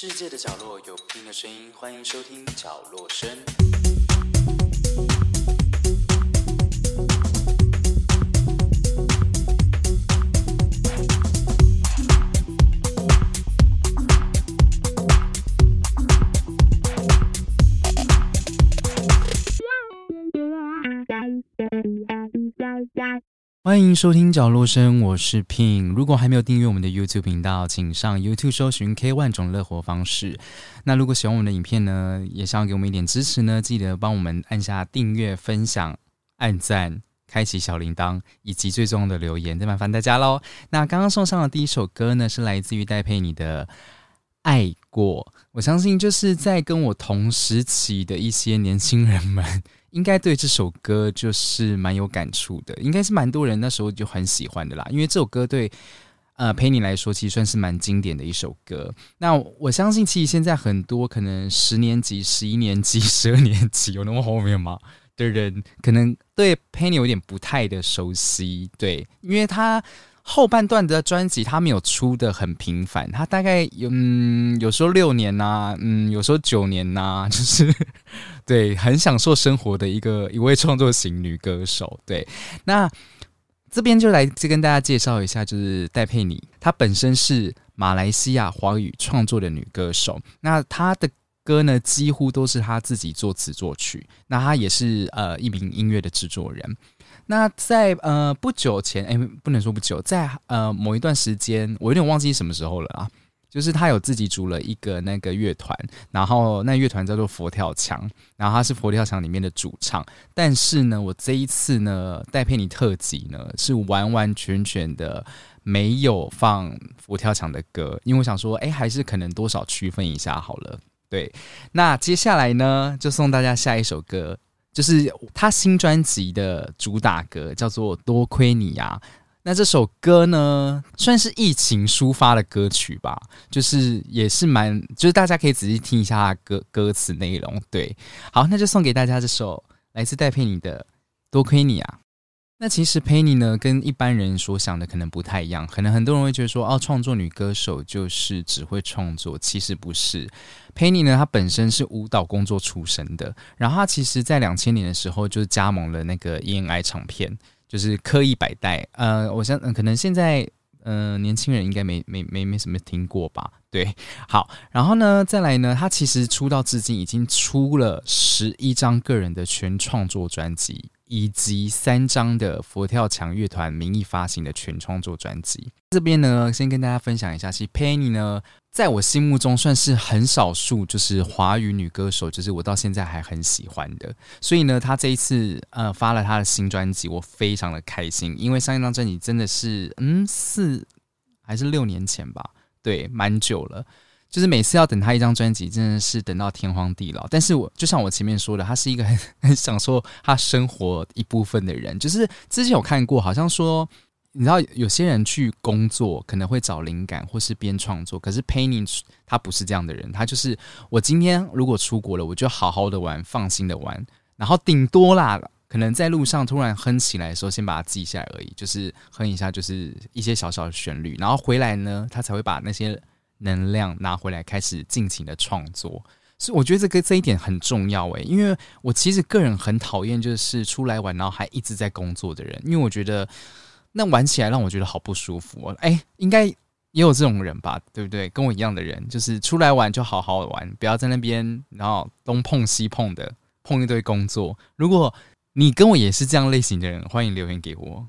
世界的角落有不同的声音，欢迎收听角落声。欢迎收听角落声，我是 Pin。如果还没有订阅我们的 YouTube 频道，请上 YouTube 搜寻 K 万种乐活方式。那如果喜欢我们的影片呢，也想要给我们一点支持呢，记得帮我们按下订阅、分享、按赞、开启小铃铛，以及最重要的留言，再麻烦大家喽。那刚刚送上的第一首歌呢，是来自于戴佩妮的《爱过》。我相信就是在跟我同时期的一些年轻人们。应该对这首歌就是蛮有感触的，应该是蛮多人那时候就很喜欢的啦。因为这首歌对呃陪你来说，其实算是蛮经典的一首歌。那我相信，其实现在很多可能十年级、十一年级、十二年级有那么后面吗的人，可能对陪你有点不太的熟悉。对，因为他。后半段的专辑他没有出的很频繁，他大概有嗯有时候六年呐，嗯有时候九年呐，就是 对很享受生活的一个一位创作型女歌手。对，那这边就来再跟大家介绍一下，就是戴佩妮，她本身是马来西亚华语创作的女歌手，那她的歌呢几乎都是她自己作词作曲，那她也是呃一名音乐的制作人。那在呃不久前，哎，不能说不久，在呃某一段时间，我有点忘记什么时候了啊。就是他有自己组了一个那个乐团，然后那乐团叫做佛跳墙，然后他是佛跳墙里面的主唱。但是呢，我这一次呢，戴佩妮特辑呢，是完完全全的没有放佛跳墙的歌，因为我想说，哎，还是可能多少区分一下好了。对，那接下来呢，就送大家下一首歌。就是他新专辑的主打歌，叫做《多亏你呀》。那这首歌呢，算是疫情抒发的歌曲吧，就是也是蛮，就是大家可以仔细听一下歌歌词内容。对，好，那就送给大家这首来自戴佩妮的《多亏你啊》。那其实佩妮呢，跟一般人所想的可能不太一样。可能很多人会觉得说，哦，创作女歌手就是只会创作，其实不是。佩妮呢，她本身是舞蹈工作出身的，然后她其实在两千年的时候就加盟了那个 ENI 唱片，就是刻意百代。呃，我想可能现在呃年轻人应该没没没没什么听过吧？对，好，然后呢，再来呢，他其实出道至今已经出了十一张个人的全创作专辑。以及三张的佛跳墙乐团名义发行的全创作专辑。这边呢，先跟大家分享一下，其实 Penny 呢，在我心目中算是很少数，就是华语女歌手，就是我到现在还很喜欢的。所以呢，她这一次呃发了她的新专辑，我非常的开心，因为上一张专辑真的是嗯四还是六年前吧，对，蛮久了。就是每次要等他一张专辑，真的是等到天荒地老。但是我就像我前面说的，他是一个很很享受他生活一部分的人。就是之前有看过，好像说，你知道有些人去工作可能会找灵感或是编创作，可是 Penny 他不是这样的人，他就是我今天如果出国了，我就好好的玩，放心的玩，然后顶多啦，可能在路上突然哼起来的时候，先把它记下来而已，就是哼一下，就是一些小小的旋律，然后回来呢，他才会把那些。能量拿回来，开始尽情的创作，所以我觉得这个这一点很重要诶，因为我其实个人很讨厌就是出来玩然后还一直在工作的人，因为我觉得那玩起来让我觉得好不舒服。哎，应该也有这种人吧，对不对？跟我一样的人，就是出来玩就好好玩，不要在那边然后东碰西碰的碰一堆工作。如果你跟我也是这样类型的人，欢迎留言给我。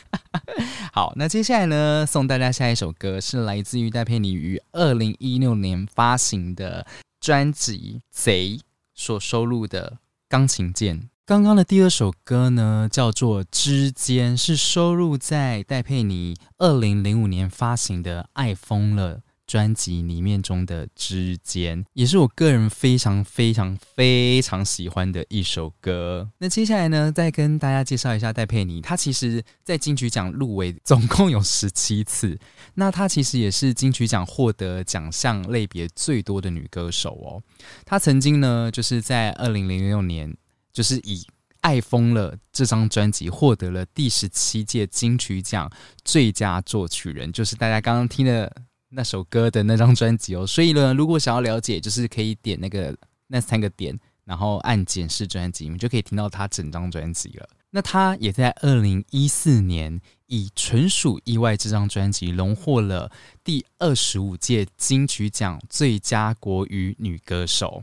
好，那接下来呢，送大家下一首歌，是来自于戴佩妮于二零一六年发行的专辑《贼》所收录的《钢琴键》。刚刚的第二首歌呢，叫做《之间》，是收录在戴佩妮二零零五年发行的《爱疯了》。专辑里面中的之间，也是我个人非常非常非常喜欢的一首歌。那接下来呢，再跟大家介绍一下戴佩妮。她其实，在金曲奖入围总共有十七次。那她其实也是金曲奖获得奖项类别最多的女歌手哦。她曾经呢，就是在二零零六年，就是以《爱疯了》这张专辑获得了第十七届金曲奖最佳作曲人，就是大家刚刚听的。那首歌的那张专辑哦。所以呢，如果想要了解，就是可以点那个那三个点，然后按检视专辑，你们就可以听到他整张专辑了。那他也在二零一四年以《纯属意外》这张专辑荣获了第二十五届金曲奖最佳国语女歌手。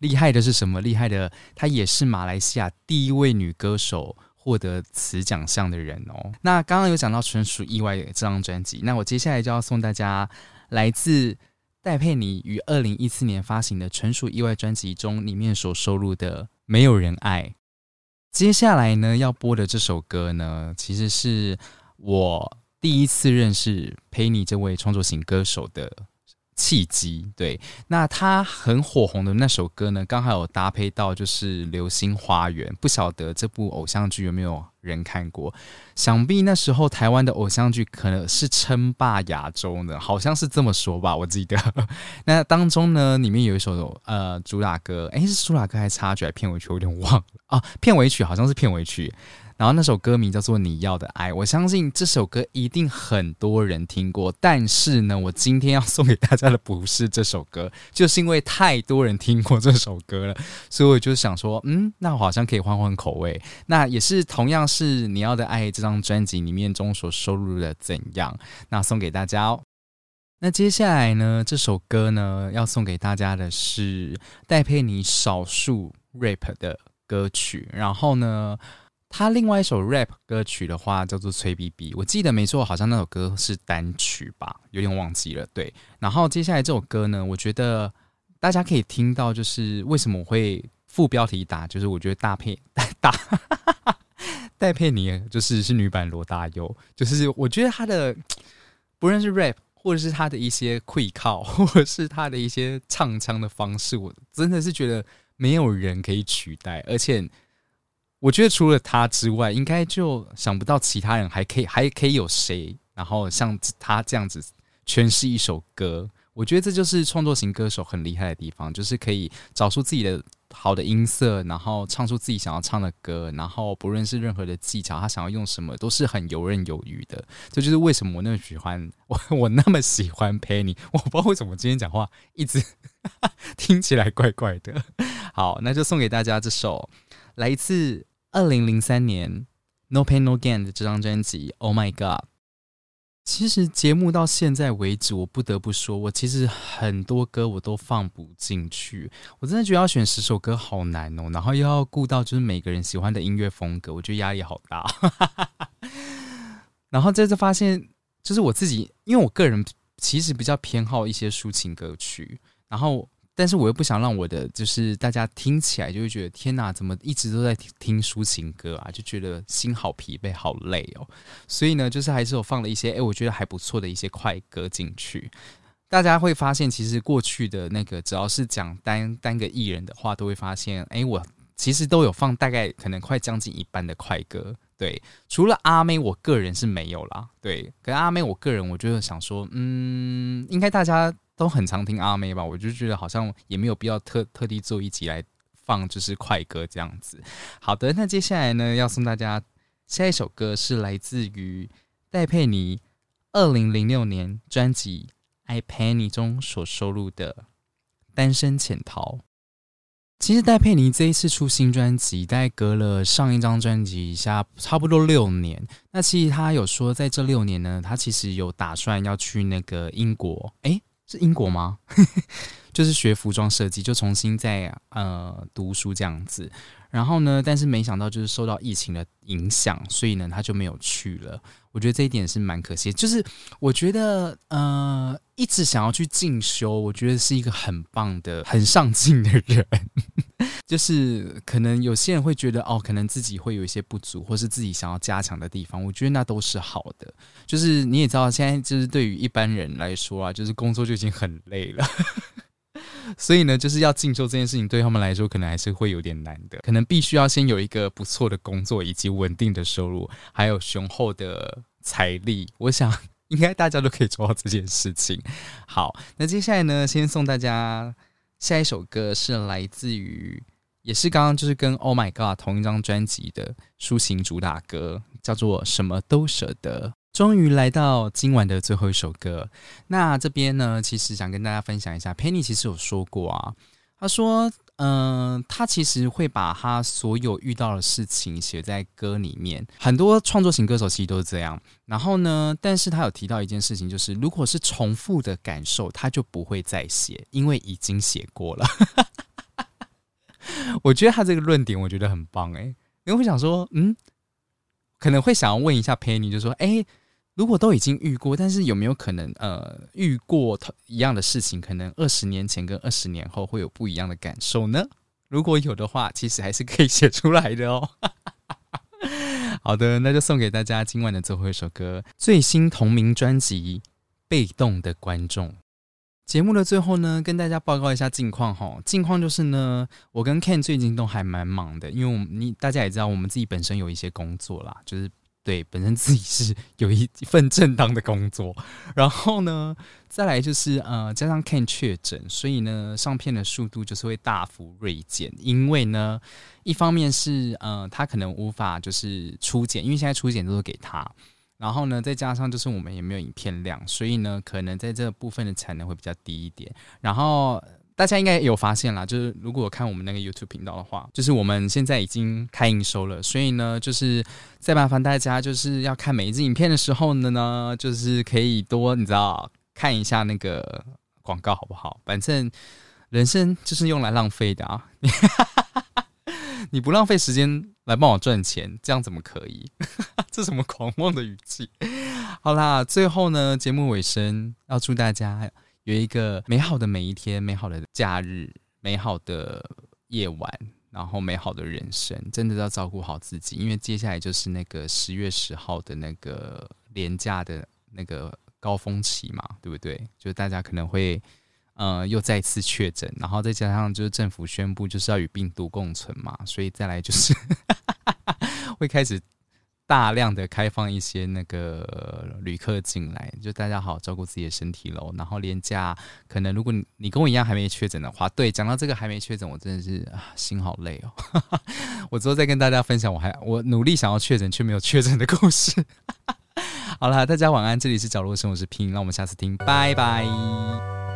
厉害的是什么？厉害的，她也是马来西亚第一位女歌手获得此奖项的人哦。那刚刚有讲到《纯属意外》这张专辑，那我接下来就要送大家来自戴佩妮于二零一四年发行的《纯属意外》专辑中里面所收录的《没有人爱》。接下来呢要播的这首歌呢，其实是我第一次认识佩妮这位创作型歌手的。契机对，那他很火红的那首歌呢，刚好有搭配到就是《流星花园》，不晓得这部偶像剧有没有人看过？想必那时候台湾的偶像剧可能是称霸亚洲呢，好像是这么说吧，我记得。那当中呢，里面有一首呃主打歌，诶，是主打歌还是插曲还片尾曲？我有点忘了啊，片尾曲好像是片尾曲。然后那首歌名叫做《你要的爱》，我相信这首歌一定很多人听过。但是呢，我今天要送给大家的不是这首歌，就是因为太多人听过这首歌了，所以我就想说，嗯，那我好像可以换换口味。那也是同样是《你要的爱》这张专辑里面中所收录的怎样，那送给大家哦。那接下来呢，这首歌呢要送给大家的是戴佩妮少数 rap 的歌曲，然后呢。他另外一首 rap 歌曲的话叫做《崔 B B》，我记得没错，好像那首歌是单曲吧，有点忘记了。对，然后接下来这首歌呢，我觉得大家可以听到，就是为什么我会副标题打，就是我觉得大佩大戴佩妮就是是女版罗大佑，就是我觉得他的不论是 rap 或者是他的一些会靠，或者是他的一些唱腔的方式，我真的是觉得没有人可以取代，而且。我觉得除了他之外，应该就想不到其他人还可以还可以有谁，然后像他这样子诠释一首歌。我觉得这就是创作型歌手很厉害的地方，就是可以找出自己的好的音色，然后唱出自己想要唱的歌，然后不论是任何的技巧，他想要用什么都是很游刃有余的。这就是为什么我那么喜欢我我那么喜欢 Penny。我不知道为什么今天讲话一直 听起来怪怪的。好，那就送给大家这首来自。二零零三年《No Pain No Gain》的这张专辑《Oh My God》，其实节目到现在为止，我不得不说，我其实很多歌我都放不进去。我真的觉得要选十首歌好难哦，然后又要顾到就是每个人喜欢的音乐风格，我觉得压力好大。然后这次发现，就是我自己，因为我个人其实比较偏好一些抒情歌曲，然后。但是我又不想让我的就是大家听起来就会觉得天哪，怎么一直都在听抒情歌啊？就觉得心好疲惫、好累哦。所以呢，就是还是有放了一些哎，我觉得还不错的一些快歌进去。大家会发现，其实过去的那个只要是讲单单个艺人的话，都会发现哎，我其实都有放大概可能快将近一半的快歌。对，除了阿妹，我个人是没有啦。对，可阿妹，我个人我就想说，嗯，应该大家。都很常听阿妹吧，我就觉得好像也没有必要特特地做一集来放，就是快歌这样子。好的，那接下来呢，要送大家下一首歌是来自于戴佩妮二零零六年专辑《I Penny》中所收录的《单身潜逃》。其实戴佩妮这一次出新专辑，大概隔了上一张专辑下差不多六年。那其实他有说，在这六年呢，他其实有打算要去那个英国，诶。是英国吗？就是学服装设计，就重新在呃读书这样子。然后呢，但是没想到就是受到疫情的影响，所以呢他就没有去了。我觉得这一点是蛮可惜。就是我觉得呃一直想要去进修，我觉得是一个很棒的、很上进的人。就是可能有些人会觉得哦，可能自己会有一些不足，或是自己想要加强的地方。我觉得那都是好的。就是你也知道，现在就是对于一般人来说啊，就是工作就已经很累了，所以呢，就是要进修这件事情对他们来说，可能还是会有点难的。可能必须要先有一个不错的工作，以及稳定的收入，还有雄厚的财力。我想应该大家都可以做到这件事情。好，那接下来呢，先送大家下一首歌，是来自于。也是刚刚就是跟 Oh My God 同一张专辑的抒情主打歌，叫做《什么都舍得》。终于来到今晚的最后一首歌。那这边呢，其实想跟大家分享一下，Penny 其实有说过啊，他说，嗯，他其实会把他所有遇到的事情写在歌里面。很多创作型歌手其实都是这样。然后呢，但是他有提到一件事情，就是如果是重复的感受，他就不会再写，因为已经写过了。我觉得他这个论点，我觉得很棒哎。因为我想说，嗯，可能会想要问一下 Penny，就说，哎。如果都已经遇过，但是有没有可能呃遇过一样的事情，可能二十年前跟二十年后会有不一样的感受呢？如果有的话，其实还是可以写出来的哦。好的，那就送给大家今晚的最后一首歌，最新同名专辑《被动的观众》。节目的最后呢，跟大家报告一下近况哈。近况就是呢，我跟 Ken 最近都还蛮忙的，因为我们你大家也知道，我们自己本身有一些工作啦，就是。对，本身自己是有一份正当的工作，然后呢，再来就是呃，加上 Ken 确诊，所以呢，上片的速度就是会大幅锐减。因为呢，一方面是呃，他可能无法就是初剪，因为现在初剪都是给他，然后呢，再加上就是我们也没有影片量，所以呢，可能在这部分的产能会比较低一点。然后。大家应该有发现啦，就是如果看我们那个 YouTube 频道的话，就是我们现在已经开营收了，所以呢，就是再麻烦大家，就是要看每一支影片的时候呢，呢，就是可以多你知道看一下那个广告好不好？反正人生就是用来浪费的啊，你不浪费时间来帮我赚钱，这样怎么可以？这什么狂妄的语气？好啦，最后呢，节目尾声要祝大家。有一个美好的每一天，美好的假日，美好的夜晚，然后美好的人生，真的要照顾好自己，因为接下来就是那个十月十号的那个廉价的那个高峰期嘛，对不对？就大家可能会呃又再次确诊，然后再加上就是政府宣布就是要与病毒共存嘛，所以再来就是 会开始。大量的开放一些那个旅客进来，就大家好好照顾自己的身体喽。然后廉价可能如果你跟我一样还没确诊的话，对，讲到这个还没确诊，我真的是啊心好累哦。我之后再跟大家分享，我还我努力想要确诊却没有确诊的故事。好了，大家晚安，这里是角落生，我是拼，那我们下次听，拜拜。